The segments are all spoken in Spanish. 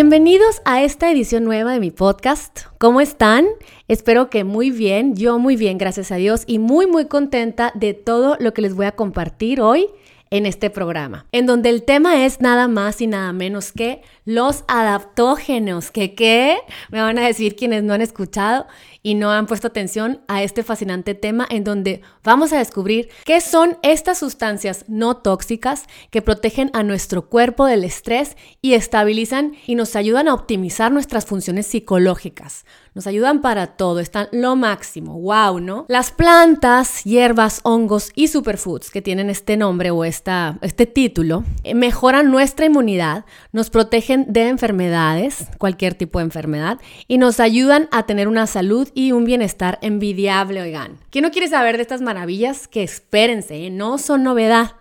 Bienvenidos a esta edición nueva de mi podcast. ¿Cómo están? Espero que muy bien, yo muy bien, gracias a Dios, y muy muy contenta de todo lo que les voy a compartir hoy en este programa, en donde el tema es nada más y nada menos que los adaptógenos, que qué, me van a decir quienes no han escuchado y no han puesto atención a este fascinante tema en donde vamos a descubrir qué son estas sustancias no tóxicas que protegen a nuestro cuerpo del estrés y estabilizan y nos ayudan a optimizar nuestras funciones psicológicas. Nos ayudan para todo, están lo máximo, wow, ¿no? Las plantas, hierbas, hongos y superfoods que tienen este nombre o este título eh, mejoran nuestra inmunidad, nos protegen de enfermedades, cualquier tipo de enfermedad, y nos ayudan a tener una salud y un bienestar envidiable, oigan. ¿Quién no quiere saber de estas maravillas? Que espérense, ¿eh? no son novedad.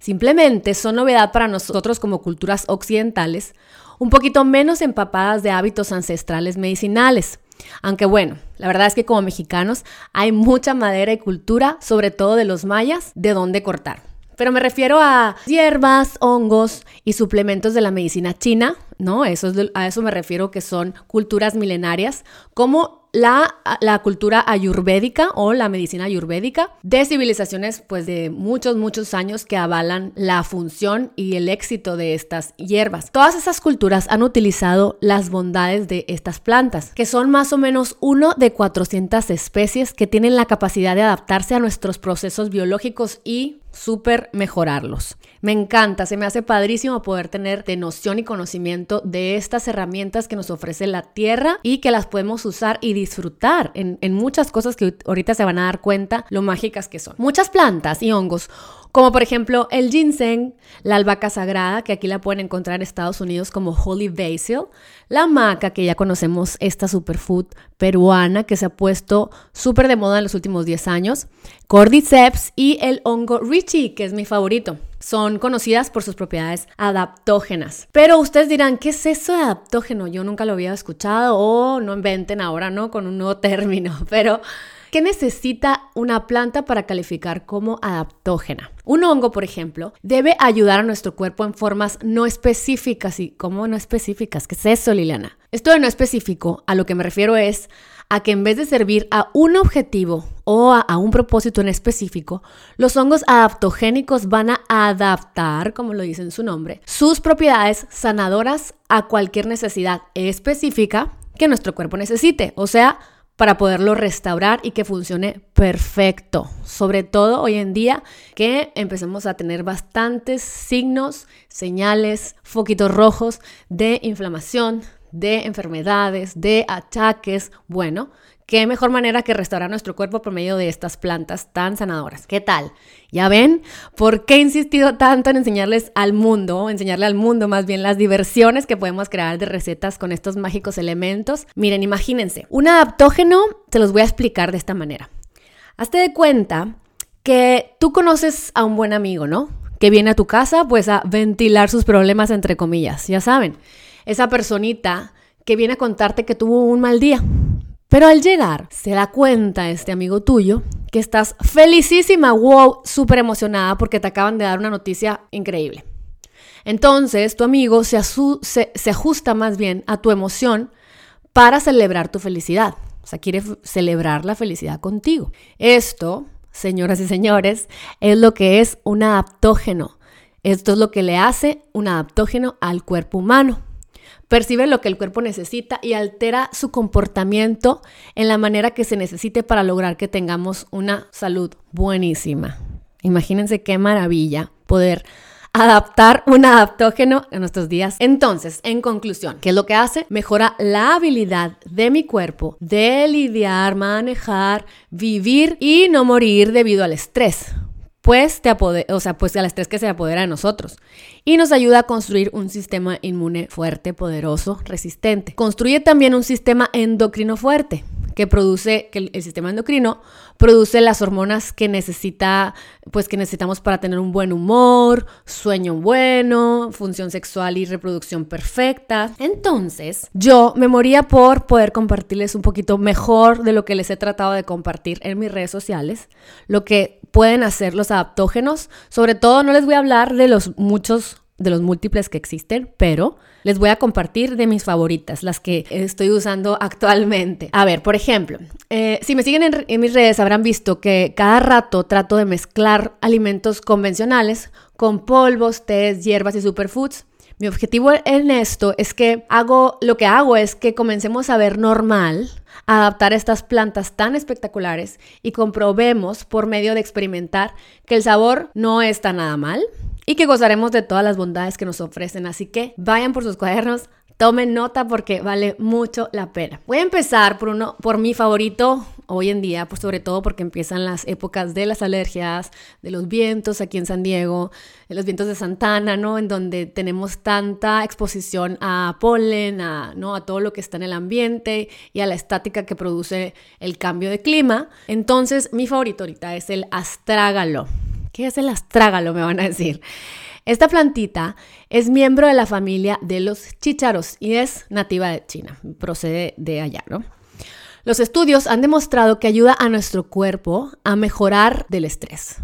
Simplemente son novedad para nosotros como culturas occidentales, un poquito menos empapadas de hábitos ancestrales medicinales. Aunque bueno, la verdad es que como mexicanos hay mucha madera y cultura, sobre todo de los mayas, de dónde cortar. Pero me refiero a hierbas, hongos y suplementos de la medicina china, ¿no? Eso a eso me refiero que son culturas milenarias, como la, cultura ayurvédica o la medicina ayurvédica de civilizaciones pues de muchos, muchos años que avalan la función y el éxito de estas hierbas. Todas esas culturas han utilizado las bondades de estas plantas, que son más o menos uno de 400 especies que tienen la capacidad de adaptarse a nuestros procesos biológicos y súper mejorarlos. Me encanta, se me hace padrísimo poder tener de noción y conocimiento de estas herramientas que nos ofrece la tierra y que las podemos usar y disfrutar en, muchas cosas que ahorita se van a dar cuenta lo mágicas que son. Muchas plantas y hongos como por ejemplo el ginseng, la albahaca sagrada, que aquí la pueden encontrar en Estados Unidos como holy basil, la maca, que ya conocemos, esta superfood peruana que se ha puesto súper de moda en los últimos 10 años, cordyceps y el hongo richie, que es mi favorito. Son conocidas por sus propiedades adaptógenas. Pero ustedes dirán, ¿qué es eso de adaptógeno? Yo nunca lo había escuchado o no inventen ahora, ¿no? Con un nuevo término, pero... ¿Qué necesita una planta para calificar como adaptógena? Un hongo, por ejemplo, debe ayudar a nuestro cuerpo en formas no específicas. ¿Y cómo no específicas? ¿Qué es eso, Liliana? Esto de no específico, a lo que me refiero es a que en vez de servir a un objetivo o a, un propósito en específico, los hongos adaptogénicos van a adaptar, como lo dice en su nombre, sus propiedades sanadoras a cualquier necesidad específica que nuestro cuerpo necesite. O sea, para poderlo restaurar y que funcione perfecto. Sobre todo hoy en día que empecemos a tener bastantes signos, señales, foquitos rojos de inflamación, de enfermedades, de achaques. Bueno, ¿Qué mejor manera que restaurar nuestro cuerpo por medio de estas plantas tan sanadoras? ¿Qué tal? ¿Ya ven? ¿Por qué he insistido tanto en enseñarles al mundo, enseñarle al mundo más bien las diversiones que podemos crear de recetas con estos mágicos elementos? Miren, imagínense, un adaptógeno te los voy a explicar de esta manera. Hazte de cuenta que tú conoces a un buen amigo, ¿no? Que viene a tu casa pues a ventilar sus problemas entre comillas, ya saben. Esa personita que viene a contarte que tuvo un mal día pero al llegar, se da cuenta este amigo tuyo que estás felicísima, wow, súper emocionada porque te acaban de dar una noticia increíble. Entonces, tu amigo se, se, ajusta más bien a tu emoción para celebrar tu felicidad. O sea, quiere celebrar la felicidad contigo. Esto, señoras y señores, es lo que es un adaptógeno. Esto es lo que le hace un adaptógeno al cuerpo humano percibe lo que el cuerpo necesita y altera su comportamiento en la manera que se necesite para lograr que tengamos una salud buenísima. Imagínense qué maravilla poder adaptar un adaptógeno en nuestros días. Entonces, en conclusión, ¿qué es lo que hace? Mejora la habilidad de mi cuerpo de lidiar, manejar, vivir y no morir debido al estrés pues, te o sea, pues al estrés que se apodera de nosotros. Y nos ayuda a construir un sistema inmune fuerte, poderoso, resistente. Construye también un sistema endocrino fuerte que produce, que el, sistema endocrino produce las hormonas que necesita, pues que necesitamos para tener un buen humor, sueño bueno, función sexual y reproducción perfecta. Entonces, yo me moría por poder compartirles un poquito mejor de lo que les he tratado de compartir en mis redes sociales, lo que pueden hacer los adaptógenos. Sobre todo, no les voy a hablar de los muchos de los múltiples que existen, pero les voy a compartir de mis favoritas, las que estoy usando actualmente. A ver, por ejemplo, eh, si me siguen en, mis redes habrán visto que cada rato trato de mezclar alimentos convencionales con polvos, tés, hierbas y superfoods. Mi objetivo en esto es que hago, lo que hago es que comencemos a ver normal adaptar estas plantas tan espectaculares y comprobemos por medio de experimentar que el sabor no está nada mal, y que gozaremos de todas las bondades que nos ofrecen. Así que vayan por sus cuadernos, tomen nota porque vale mucho la pena. Voy a empezar por uno, por mi favorito hoy en día, pues sobre todo porque empiezan las épocas de las alergias, de los vientos aquí en San Diego, de los vientos de Santana, ¿no? En donde tenemos tanta exposición a polen, a, ¿no? a todo lo que está en el ambiente y a la estática que produce el cambio de clima. Entonces, mi favorito ahorita es el astrágalo. ¿Qué es el astrágalo? Me van a decir. Esta plantita es miembro de la familia de los chícharos y es nativa de China, procede de allá, ¿no? Los estudios han demostrado que ayuda a nuestro cuerpo a mejorar del estrés.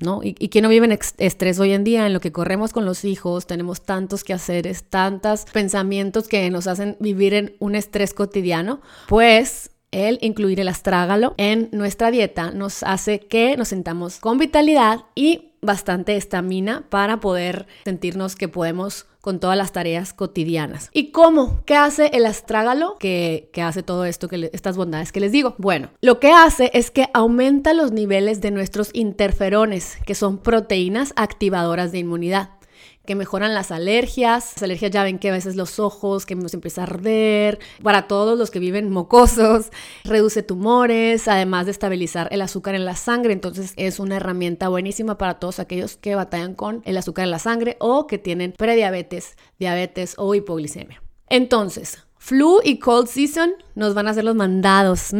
¿No? Y, y no vive en estrés hoy en día, en lo que corremos con los hijos, tenemos tantos que hacer, tantos pensamientos que nos hacen vivir en un estrés cotidiano, pues el incluir el astrágalo en nuestra dieta nos hace que nos sentamos con vitalidad y bastante estamina para poder sentirnos que podemos con todas las tareas cotidianas. ¿Y cómo? ¿Qué hace el astrágalo que, hace todo esto, que estas bondades que les digo? Bueno, lo que hace es que aumenta los niveles de nuestros interferones, que son proteínas activadoras de inmunidad que mejoran las alergias. Las alergias ya ven que a veces los ojos, que nos empieza a arder. Para todos los que viven mocosos, reduce tumores, además de estabilizar el azúcar en la sangre. Entonces es una herramienta buenísima para todos aquellos que batallan con el azúcar en la sangre o que tienen prediabetes, diabetes o hipoglicemia. Entonces, flu y cold season nos van a hacer los mandados.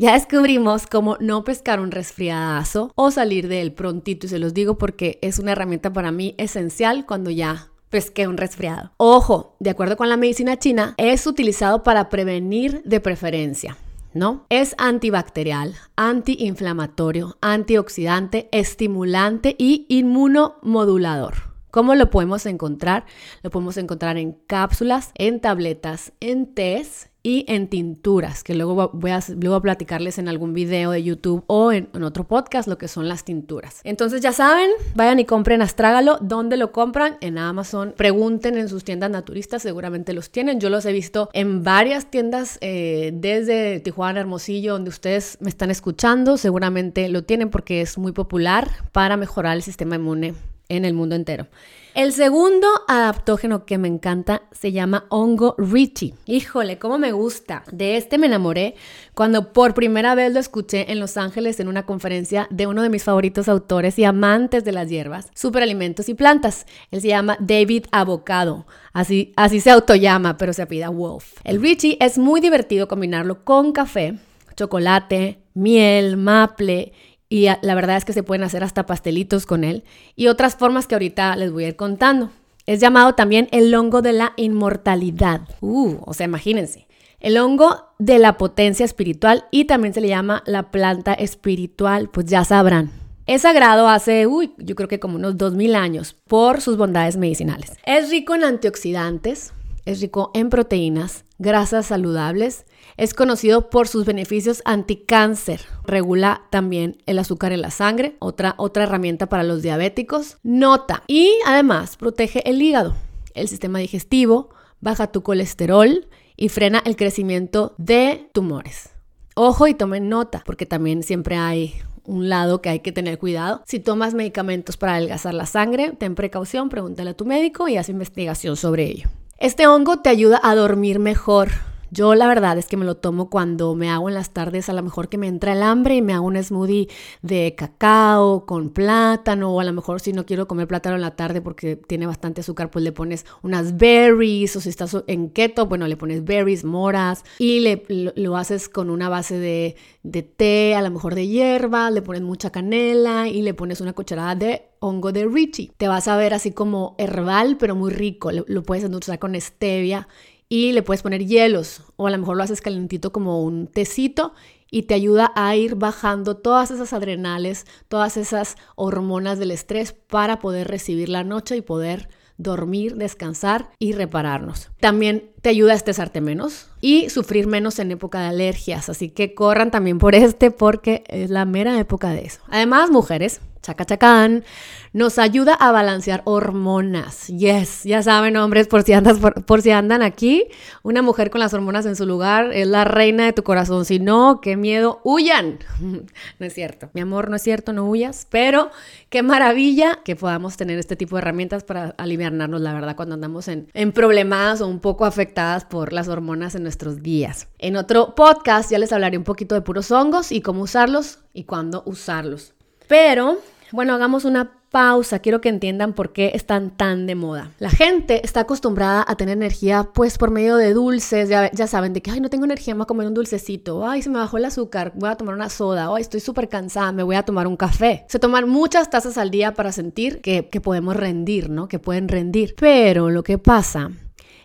Ya descubrimos cómo no pescar un resfriadazo o salir de él prontito y se los digo porque es una herramienta para mí esencial cuando ya pesqué un resfriado. Ojo, de acuerdo con la medicina china, es utilizado para prevenir de preferencia. ¿no? Es antibacterial, antiinflamatorio, antioxidante, estimulante y inmunomodulador. ¿Cómo lo podemos encontrar? Lo podemos encontrar en cápsulas, en tabletas, en tés y en tinturas, que luego voy a, luego platicarles en algún video de YouTube o en, otro podcast lo que son las tinturas. Entonces ya saben, vayan y compren Astrágalo. ¿Dónde lo compran? En Amazon. Pregunten en sus tiendas naturistas, seguramente los tienen. Yo los he visto en varias tiendas eh, desde Tijuana, Hermosillo, donde ustedes me están escuchando. Seguramente lo tienen porque es muy popular para mejorar el sistema inmune en el mundo entero. El segundo adaptógeno que me encanta se llama hongo Richie. Híjole, cómo me gusta. De este me enamoré cuando por primera vez lo escuché en Los Ángeles en una conferencia de uno de mis favoritos autores y amantes de las hierbas, superalimentos y plantas. Él se llama David Avocado. Así, así se autollama, pero se apida Wolf. El Richie es muy divertido combinarlo con café, chocolate, miel, maple y la verdad es que se pueden hacer hasta pastelitos con él y otras formas que ahorita les voy a ir contando. Es llamado también el hongo de la inmortalidad. Uh, o sea, imagínense. El hongo de la potencia espiritual y también se le llama la planta espiritual, pues ya sabrán. Es sagrado hace, uy, yo creo que como unos 2000 años por sus bondades medicinales. Es rico en antioxidantes, es rico en proteínas, grasas saludables, es conocido por sus beneficios anticáncer, regula también el azúcar en la sangre, otra, otra herramienta para los diabéticos, nota y además protege el hígado, el sistema digestivo, baja tu colesterol y frena el crecimiento de tumores. Ojo y tomen nota, porque también siempre hay un lado que hay que tener cuidado. Si tomas medicamentos para adelgazar la sangre, ten precaución, pregúntale a tu médico y haz investigación sobre ello. Este hongo te ayuda a dormir mejor. Yo la verdad es que me lo tomo cuando me hago en las tardes, a lo mejor que me entra el hambre y me hago un smoothie de cacao con plátano, o a lo mejor si no quiero comer plátano en la tarde porque tiene bastante azúcar, pues le pones unas berries, o si estás en keto, bueno, le pones berries, moras, y le, lo, haces con una base de, de té, a lo mejor de hierba, le pones mucha canela y le pones una cucharada de hongo de Richie. Te vas a ver así como herbal, pero muy rico. Lo, puedes endulzar con stevia y le puedes poner hielos o a lo mejor lo haces calentito como un tecito y te ayuda a ir bajando todas esas adrenales, todas esas hormonas del estrés para poder recibir la noche y poder dormir, descansar y repararnos. También te ayuda a estresarte menos y sufrir menos en época de alergias, así que corran también por este porque es la mera época de eso. Además, mujeres, chacachacán, nos ayuda a balancear hormonas. Yes, ya saben, hombres, por si, andas, por, si andan aquí, una mujer con las hormonas en su lugar es la reina de tu corazón. Si no, qué miedo, huyan. No es cierto, mi amor, no es cierto, no huyas, pero qué maravilla que podamos tener este tipo de herramientas para aliviarnos, la verdad, cuando andamos en, en problemas o un poco afectadas por las hormonas en nuestros días. En otro podcast ya les hablaré un poquito de puros hongos y cómo usarlos y cuándo usarlos. Pero, bueno, hagamos una pausa. Quiero que entiendan por qué están tan de moda. La gente está acostumbrada a tener energía, pues, por medio de dulces. Ya, saben, de que, ay, no tengo energía, me voy a comer un dulcecito. Ay, se me bajó el azúcar, voy a tomar una soda. Ay, estoy súper cansada, me voy a tomar un café. Se toman muchas tazas al día para sentir que, que podemos rendir, ¿no? Que pueden rendir. Pero lo que pasa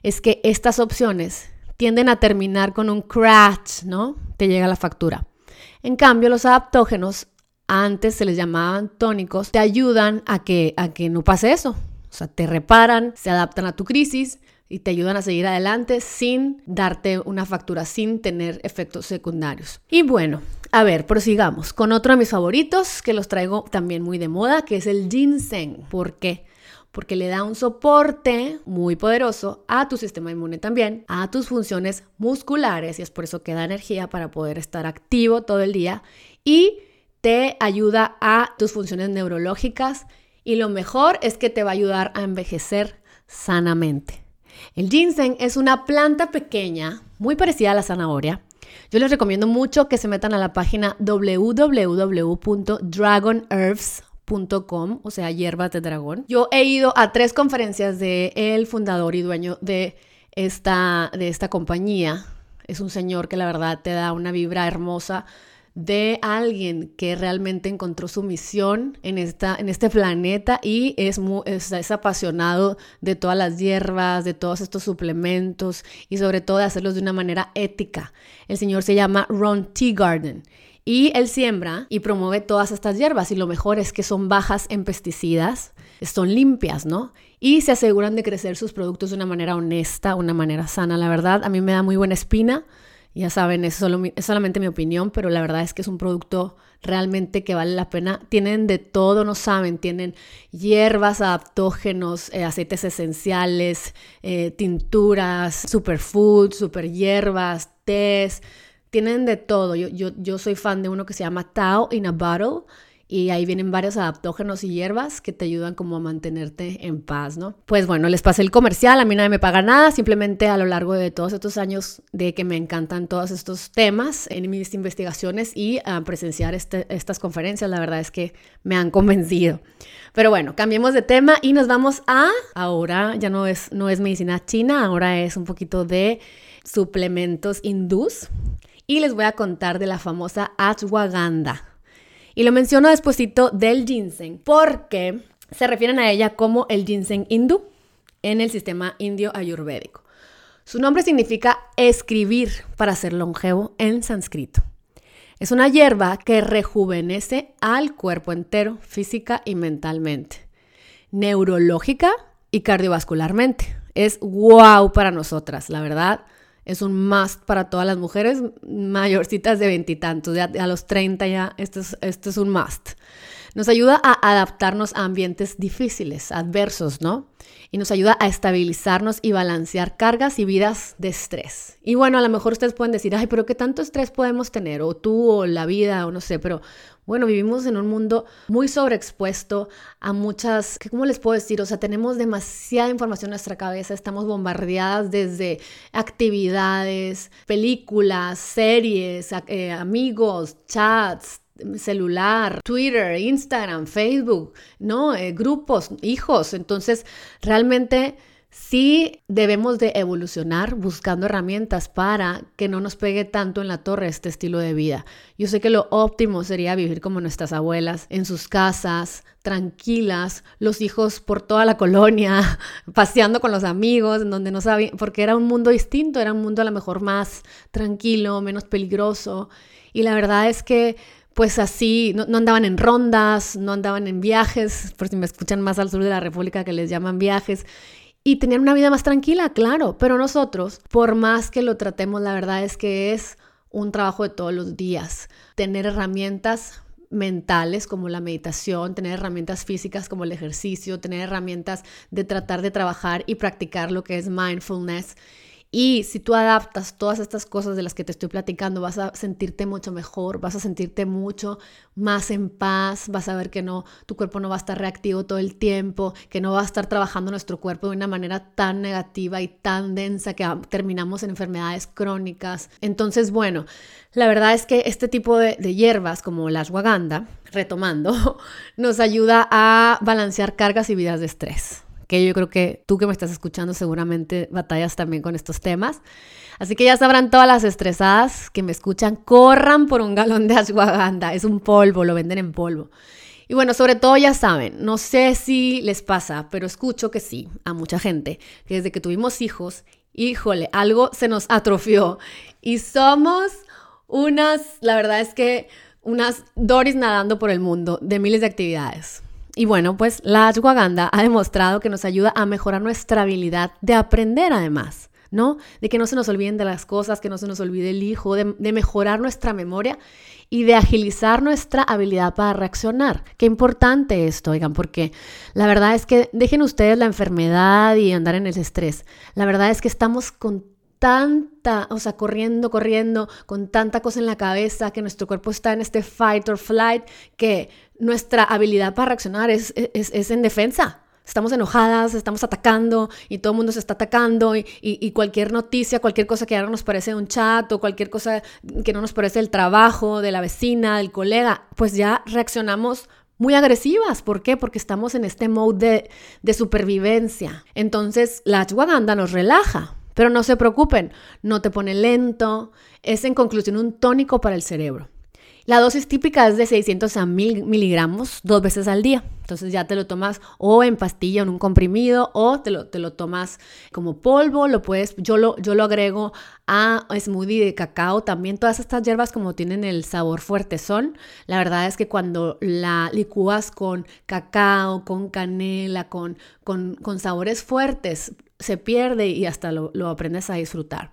es que estas opciones tienden a terminar con un crash, ¿no? Te llega la factura. En cambio, los adaptógenos antes se les llamaban tónicos, te ayudan a que, a que no pase eso. O sea, te reparan, se adaptan a tu crisis y te ayudan a seguir adelante sin darte una factura, sin tener efectos secundarios. Y bueno, a ver, prosigamos con otro de mis favoritos que los traigo también muy de moda, que es el ginseng. ¿Por qué? Porque le da un soporte muy poderoso a tu sistema inmune también, a tus funciones musculares y es por eso que da energía para poder estar activo todo el día y te ayuda a tus funciones neurológicas y lo mejor es que te va a ayudar a envejecer sanamente. El ginseng es una planta pequeña, muy parecida a la zanahoria. Yo les recomiendo mucho que se metan a la página www.dragonherbs.com, o sea, hierbas de dragón. Yo he ido a tres conferencias de el fundador y dueño de esta, de esta compañía. Es un señor que la verdad te da una vibra hermosa de alguien que realmente encontró su misión en, esta, en este planeta y es, es, apasionado de todas las hierbas, de todos estos suplementos y sobre todo de hacerlos de una manera ética. El señor se llama Ron Teagarden y él siembra y promueve todas estas hierbas y lo mejor es que son bajas en pesticidas, son limpias, ¿no? Y se aseguran de crecer sus productos de una manera honesta, una manera sana. La verdad, a mí me da muy buena espina ya saben, es, solo, es solamente mi opinión, pero la verdad es que es un producto realmente que vale la pena. Tienen de todo, no saben, tienen hierbas, adaptógenos, eh, aceites esenciales, eh, tinturas, superfoods, super hierbas, tés, tienen de todo. Yo, yo, yo soy fan de uno que se llama Tao in a Bottle y ahí vienen varios adaptógenos y hierbas que te ayudan como a mantenerte en paz, ¿no? Pues bueno, les pasé el comercial, a mí nadie me paga nada, simplemente a lo largo de todos estos años de que me encantan todos estos temas en mis investigaciones y a presenciar este, estas conferencias, la verdad es que me han convencido. Pero bueno, cambiemos de tema y nos vamos a, ahora ya no es, no es medicina china, ahora es un poquito de suplementos hindús y les voy a contar de la famosa ashwagandha. Y lo menciono despuesito del ginseng porque se refieren a ella como el ginseng hindú en el sistema indio ayurvédico. Su nombre significa escribir para ser longevo en sánscrito. Es una hierba que rejuvenece al cuerpo entero, física y mentalmente, neurológica y cardiovascularmente. Es wow para nosotras, la verdad es un must para todas las mujeres mayorcitas de veintitantos, a los 30 ya, esto es, esto es un must. Nos ayuda a adaptarnos a ambientes difíciles, adversos, ¿no? Y nos ayuda a estabilizarnos y balancear cargas y vidas de estrés. Y bueno, a lo mejor ustedes pueden decir, ay, pero ¿qué tanto estrés podemos tener? O tú, o la vida, o no sé, pero bueno, vivimos en un mundo muy sobreexpuesto a muchas, ¿cómo les puedo decir? O sea, tenemos demasiada información en nuestra cabeza, estamos bombardeadas desde actividades, películas, series, eh, amigos, chats, celular, Twitter, Instagram, Facebook, ¿no? Eh, grupos, hijos. Entonces, realmente sí debemos de evolucionar buscando herramientas para que no nos pegue tanto en la torre este estilo de vida. Yo sé que lo óptimo sería vivir como nuestras abuelas, en sus casas, tranquilas, los hijos por toda la colonia, paseando con los amigos, donde no sabían, porque era un mundo distinto, era un mundo a lo mejor más tranquilo, menos peligroso. Y la verdad es que pues así, no, andaban en rondas, no andaban en viajes, por si me escuchan más al sur de la República que les llaman viajes, y tenían una vida más tranquila, claro, pero nosotros, por más que lo tratemos, la verdad es que es un trabajo de todos los días, tener herramientas mentales como la meditación, tener herramientas físicas como el ejercicio, tener herramientas de tratar de trabajar y practicar lo que es mindfulness y si tú adaptas todas estas cosas de las que te estoy platicando, vas a sentirte mucho mejor, vas a sentirte mucho más en paz, vas a ver que no, tu cuerpo no va a estar reactivo todo el tiempo, que no va a estar trabajando nuestro cuerpo de una manera tan negativa y tan densa que terminamos en enfermedades crónicas. Entonces, bueno, la verdad es que este tipo de, hierbas como la ashwagandha, retomando, nos ayuda a balancear cargas y vidas de estrés que yo creo que tú que me estás escuchando seguramente batallas también con estos temas. Así que ya sabrán todas las estresadas que me escuchan, corran por un galón de ashwagandha, es un polvo, lo venden en polvo. Y bueno, sobre todo ya saben, no sé si les pasa, pero escucho que sí, a mucha gente, que desde que tuvimos hijos, híjole, algo se nos atrofió y somos unas, la verdad es que unas Doris nadando por el mundo de miles de actividades. Y bueno, pues la ashwagandha ha demostrado que nos ayuda a mejorar nuestra habilidad de aprender además, ¿no? De que no se nos olviden de las cosas, que no se nos olvide el hijo, de, mejorar nuestra memoria y de agilizar nuestra habilidad para reaccionar. Qué importante esto, oigan, porque la verdad es que dejen ustedes la enfermedad y andar en el estrés. La verdad es que estamos con tanta, o sea, corriendo, corriendo, con tanta cosa en la cabeza, que nuestro cuerpo está en este fight or flight, que nuestra habilidad para reaccionar es, es, en defensa. Estamos enojadas, estamos atacando y todo el mundo se está atacando y, y, cualquier noticia, cualquier cosa que no nos parece un chat o cualquier cosa que no nos parece el trabajo de la vecina, del colega, pues ya reaccionamos muy agresivas. ¿Por qué? Porque estamos en este mode de, de supervivencia. Entonces la ashwagandha nos relaja, pero no se preocupen, no te pone lento, es en conclusión un tónico para el cerebro. La dosis típica es de 600 a 1000 miligramos dos veces al día. Entonces ya te lo tomas o en pastilla, en un comprimido, o te lo, te lo tomas como polvo. Lo puedes, yo lo, yo lo agrego a smoothie de cacao. También todas estas hierbas como tienen el sabor fuerte son. La verdad es que cuando la licúas con cacao, con canela, con, con, con sabores fuertes, se pierde y hasta lo, lo aprendes a disfrutar.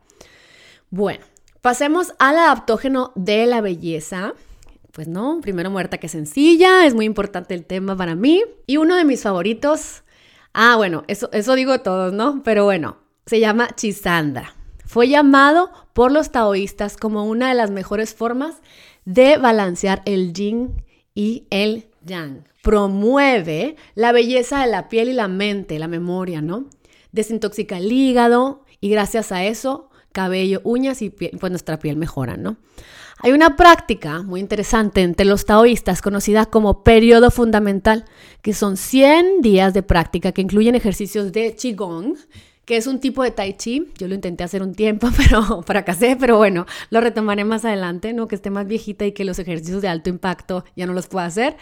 Bueno, pasemos al adaptógeno de la belleza. Pues no, primero muerta que sencilla, es muy importante el tema para mí. Y uno de mis favoritos, ah, bueno, eso, eso digo todos, ¿no? Pero bueno, se llama Chisandra. Fue llamado por los taoístas como una de las mejores formas de balancear el yin y el yang. Promueve la belleza de la piel y la mente, la memoria, ¿no? desintoxica el hígado y gracias a eso cabello, uñas y pues nuestra piel mejora, ¿no? Hay una práctica muy interesante entre los taoístas conocida como periodo fundamental, que son 100 días de práctica que incluyen ejercicios de qigong, que es un tipo de tai chi. Yo lo intenté hacer un tiempo, pero fracasé, pero bueno, lo retomaré más adelante, ¿no? Que esté más viejita y que los ejercicios de alto impacto ya no los pueda hacer.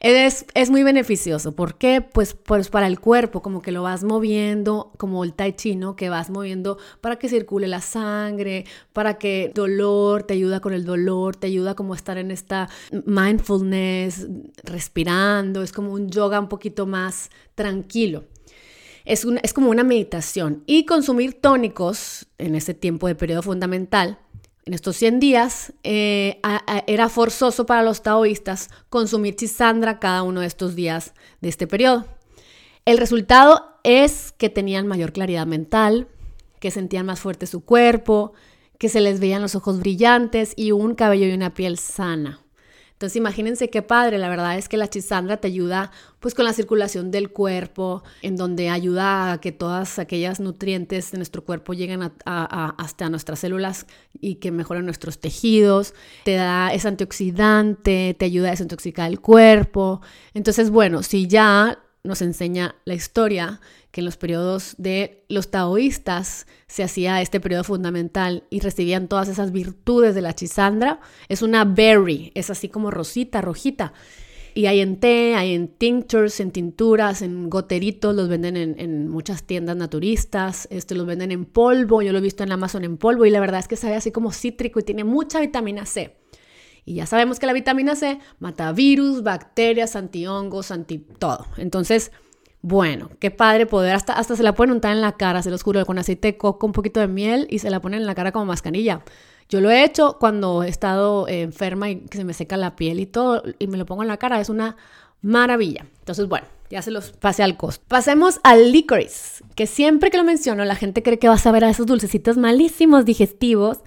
Es, es muy beneficioso. ¿Por qué? Pues, pues para el cuerpo, como que lo vas moviendo, como el tai chi, ¿no? Que vas moviendo para que circule la sangre, para que dolor, te ayuda con el dolor, te ayuda como a estar en esta mindfulness, respirando, es como un yoga un poquito más tranquilo. Es, es como una meditación. Y consumir tónicos en ese tiempo de periodo fundamental, en estos 100 días, eh, era forzoso para los taoístas consumir chisandra cada uno de estos días de este periodo. El resultado es que tenían mayor claridad mental, que sentían más fuerte su cuerpo, que se les veían los ojos brillantes y un cabello y una piel sana. Entonces imagínense qué padre, la verdad es que la chisandra te ayuda pues con la circulación del cuerpo, en donde ayuda a que todas aquellas nutrientes de nuestro cuerpo lleguen hasta nuestras células y que mejoren nuestros tejidos, te da, es antioxidante, te ayuda a desintoxicar el cuerpo. Entonces, bueno, si ya nos enseña la historia que en los periodos de los taoístas se hacía este periodo fundamental y recibían todas esas virtudes de la chisandra. Es una berry, es así como rosita, rojita. Y hay en té, hay en tinctures, en tinturas, en goteritos, los venden en, muchas tiendas naturistas, este, los venden en polvo, yo lo he visto en Amazon en polvo y la verdad es que sabe así como cítrico y tiene mucha vitamina C. Y ya sabemos que la vitamina C mata virus, bacterias, antihongos, anti todo. Entonces, bueno, qué padre poder, hasta, hasta se la pueden untar en la cara, se los juro, con aceite coco, un poquito de miel y se la ponen en la cara como mascarilla. Yo lo he hecho cuando he estado eh, enferma y que se me seca la piel y todo, y me lo pongo en la cara, es una maravilla. Entonces, bueno, ya se los pasé al costo. Pasemos al licorice, que siempre que lo menciono la gente cree que vas a ver a esos dulcecitos malísimos digestivos,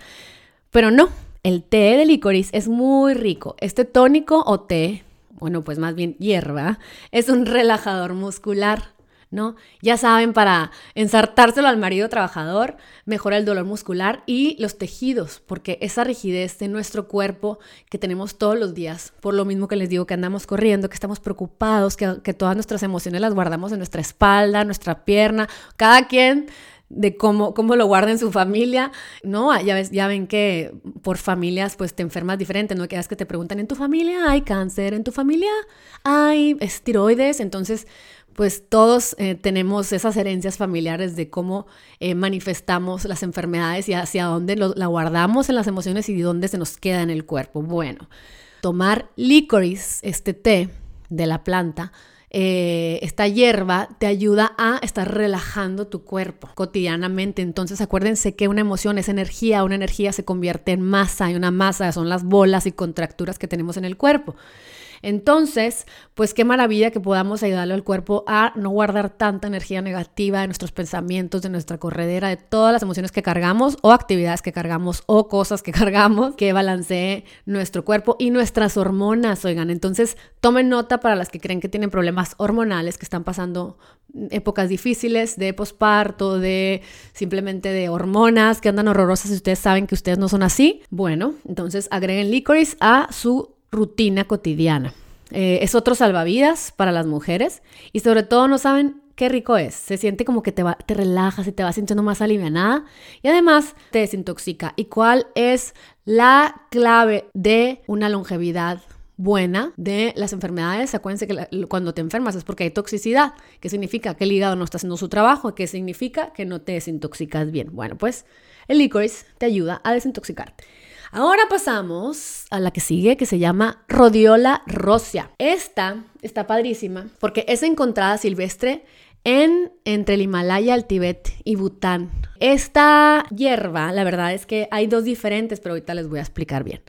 pero no, el té de licorice es muy rico. Este tónico o té, bueno, pues más bien hierba, es un relajador muscular. ¿no? Ya saben, para ensartárselo al marido trabajador, mejora el dolor muscular y los tejidos, porque esa rigidez de nuestro cuerpo que tenemos todos los días, por lo mismo que les digo que andamos corriendo, que estamos preocupados, que, que todas nuestras emociones las guardamos en nuestra espalda, nuestra pierna, cada quien de cómo, cómo lo guarda en su familia, ¿no? Ya, ves, ya ven que por familias pues te enfermas diferente, ¿no? Que que te preguntan, ¿en tu familia hay cáncer? ¿En tu familia hay esteroides? Entonces, pues todos eh, tenemos esas herencias familiares de cómo eh, manifestamos las enfermedades y hacia dónde la guardamos en las emociones y dónde se nos queda en el cuerpo. Bueno, tomar licorice, este té de la planta, eh, esta hierba te ayuda a estar relajando tu cuerpo cotidianamente. Entonces acuérdense que una emoción es energía, una energía se convierte en masa y una masa son las bolas y contracturas que tenemos en el cuerpo. Entonces, pues qué maravilla que podamos ayudarle al cuerpo a no guardar tanta energía negativa de nuestros pensamientos, de nuestra corredera, de todas las emociones que cargamos o actividades que cargamos o cosas que cargamos, que balancee nuestro cuerpo y nuestras hormonas, oigan. Entonces, tomen nota para las que creen que tienen problemas hormonales, que están pasando épocas difíciles de posparto, de simplemente de hormonas que andan horrorosas y ustedes saben que ustedes no son así. Bueno, entonces agreguen licorice a su rutina cotidiana. Eh, es otro salvavidas para las mujeres y sobre todo no saben qué rico es. Se siente como que te, va, te relajas y te vas sintiendo más alivianada y además te desintoxica. ¿Y cuál es la clave de una longevidad buena de las enfermedades. Acuérdense que cuando te enfermas es porque hay toxicidad. ¿Qué significa? Que el hígado no está haciendo su trabajo. ¿Qué significa? Que no te desintoxicas bien. Bueno, pues el licorice te ayuda a desintoxicarte. Ahora pasamos a la que sigue, que se llama Rhodiola rosea. Esta está padrísima porque es encontrada silvestre en entre el Himalaya, el Tíbet y Bután. Esta hierba, la verdad es que hay dos diferentes, pero ahorita les voy a explicar bien.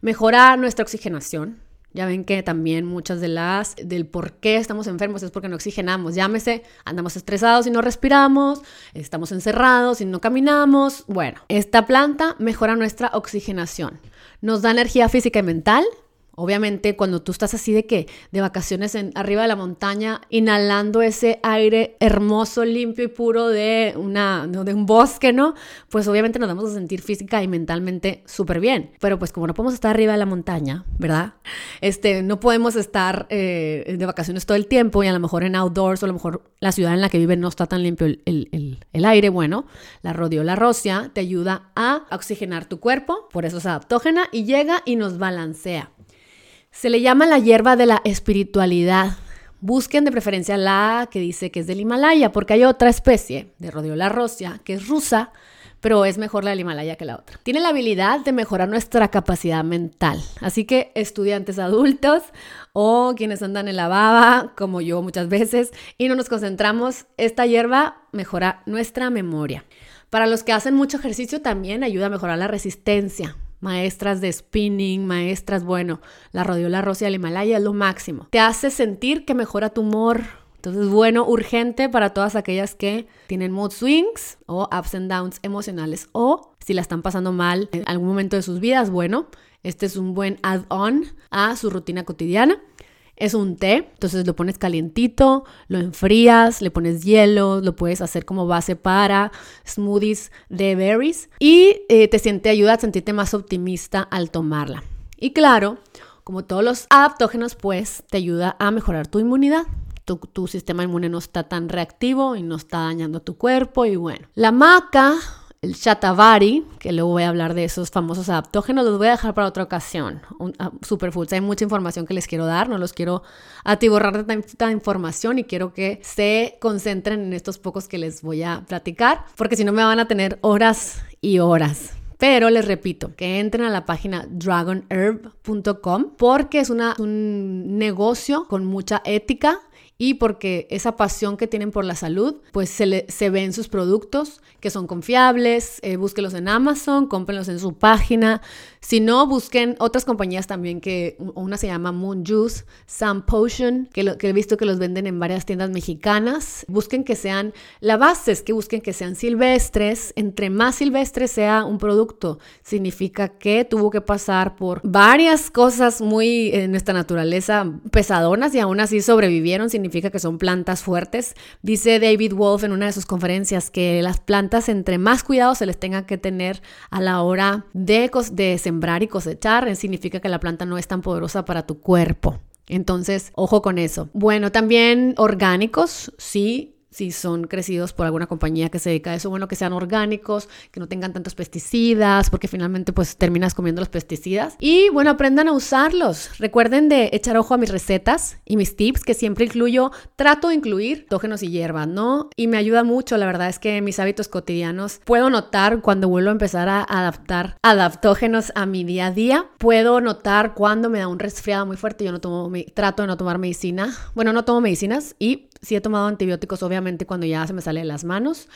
Mejora nuestra oxigenación, ya ven que también muchas de las del por qué estamos enfermos es porque no oxigenamos. Llámese, andamos estresados y no respiramos, estamos encerrados y no caminamos. Bueno, esta planta mejora nuestra oxigenación. Nos da energía física y mental, Obviamente, cuando tú estás así de que de vacaciones en, arriba de la montaña, inhalando ese aire hermoso, limpio y puro de, una, de un bosque, ¿no? Pues obviamente nos vamos a sentir física y mentalmente súper bien. Pero pues como no podemos estar arriba de la montaña, ¿verdad? Este, no podemos estar eh, de vacaciones todo el tiempo y a lo mejor en outdoors o a lo mejor la ciudad en la que viven no está tan limpio el, el, el aire. Bueno, la rodiola rosia te ayuda a oxigenar tu cuerpo, por eso es adaptógena y llega y nos balancea. Se le llama la hierba de la espiritualidad. Busquen de preferencia la que dice que es del Himalaya, porque hay otra especie de Rhodiola rosea que es rusa, pero es mejor la del Himalaya que la otra. Tiene la habilidad de mejorar nuestra capacidad mental. Así que estudiantes adultos o quienes andan en la baba, como yo muchas veces, y no nos concentramos, esta hierba mejora nuestra memoria. Para los que hacen mucho ejercicio también ayuda a mejorar la resistencia maestras de spinning, maestras, bueno, la rodiola rosa del Himalaya es lo máximo. Te hace sentir que mejora tu humor. Entonces, bueno, urgente para todas aquellas que tienen mood swings o ups and downs emocionales o si la están pasando mal en algún momento de sus vidas, bueno, este es un buen add-on a su rutina cotidiana. Es un té, entonces lo pones calientito, lo enfrías, le pones hielo, lo puedes hacer como base para smoothies de berries y eh, te siente ayuda a sentirte más optimista al tomarla. Y claro, como todos los adaptógenos, pues te ayuda a mejorar tu inmunidad. Tu, tu, sistema inmune no está tan reactivo y no está dañando tu cuerpo y bueno. La maca el Shatavari, que luego voy a hablar de esos famosos adaptógenos, los voy a dejar para otra ocasión. Uh, superfoods, hay mucha información que les quiero dar, no los quiero atiborrar de tanta información y quiero que se concentren en estos pocos que les voy a platicar, porque si no me van a tener horas y horas. Pero les repito, que entren a la página dragonherb.com porque es una, un negocio con mucha ética y porque esa pasión que tienen por la salud, pues se, le, se ve en sus productos, que son confiables, eh, búsquenlos en Amazon, cómprenlos en su página. Si no, busquen otras compañías también que una se llama Moon Juice, Sun Potion, que, que he visto que los venden en varias tiendas mexicanas. Busquen que sean, la base es que busquen que sean silvestres. Entre más silvestre sea un producto, significa que tuvo que pasar por varias cosas muy en nuestra naturaleza pesadonas y aún así sobrevivieron significa que son plantas fuertes. Dice David Wolf en una de sus conferencias que las plantas entre más cuidado se les tenga que tener a la hora de, de sembrar y cosechar, significa que la planta no es tan poderosa para tu cuerpo. Entonces, ojo con eso. Bueno, también orgánicos, sí, si son crecidos por alguna compañía que se dedica a eso, bueno, que sean orgánicos, que no tengan tantos pesticidas, porque finalmente pues terminas comiendo los pesticidas. Y bueno, aprendan a usarlos. Recuerden de echar ojo a mis recetas y mis tips, que siempre incluyo, trato de incluir tógenos y hierbas, ¿no? Y me ayuda mucho, la verdad es que mis hábitos cotidianos puedo notar cuando vuelvo a empezar a adaptar adaptógenos a mi día a día, puedo notar cuando me da un resfriado muy fuerte, yo no tomo, trato de no tomar medicina, bueno, no tomo medicinas y sí he tomado antibióticos, obviamente, cuando ya se me sale de las manos.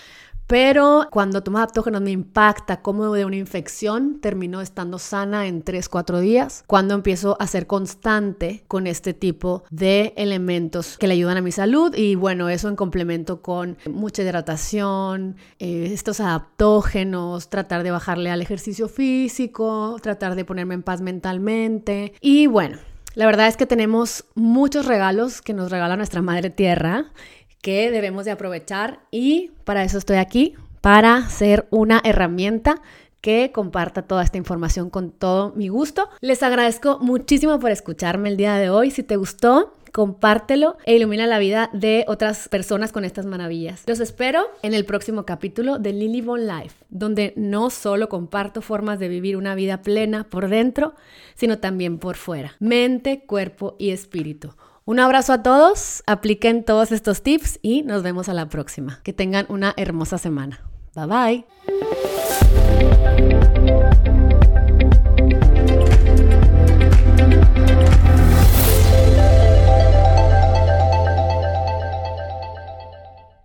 Pero cuando tomo adaptógenos me impacta cómo de una infección termino estando sana en 3, 4 días. Cuando empiezo a ser constante con este tipo de elementos que le ayudan a mi salud. Y bueno, eso en complemento con mucha hidratación, eh, estos adaptógenos, tratar de bajarle al ejercicio físico, tratar de ponerme en paz mentalmente. Y bueno, la verdad es que tenemos muchos regalos que nos regala nuestra Madre Tierra que debemos de aprovechar y para eso estoy aquí, para ser una herramienta que comparta toda esta información con todo mi gusto. Les agradezco muchísimo por escucharme el día de hoy. Si te gustó, compártelo e ilumina la vida de otras personas con estas maravillas. Los espero en el próximo capítulo de Lily Life, donde no solo comparto formas de vivir una vida plena por dentro, sino también por fuera, mente, cuerpo y espíritu. Un abrazo a todos, apliquen todos estos tips y nos vemos a la próxima. Que tengan una hermosa semana. Bye bye.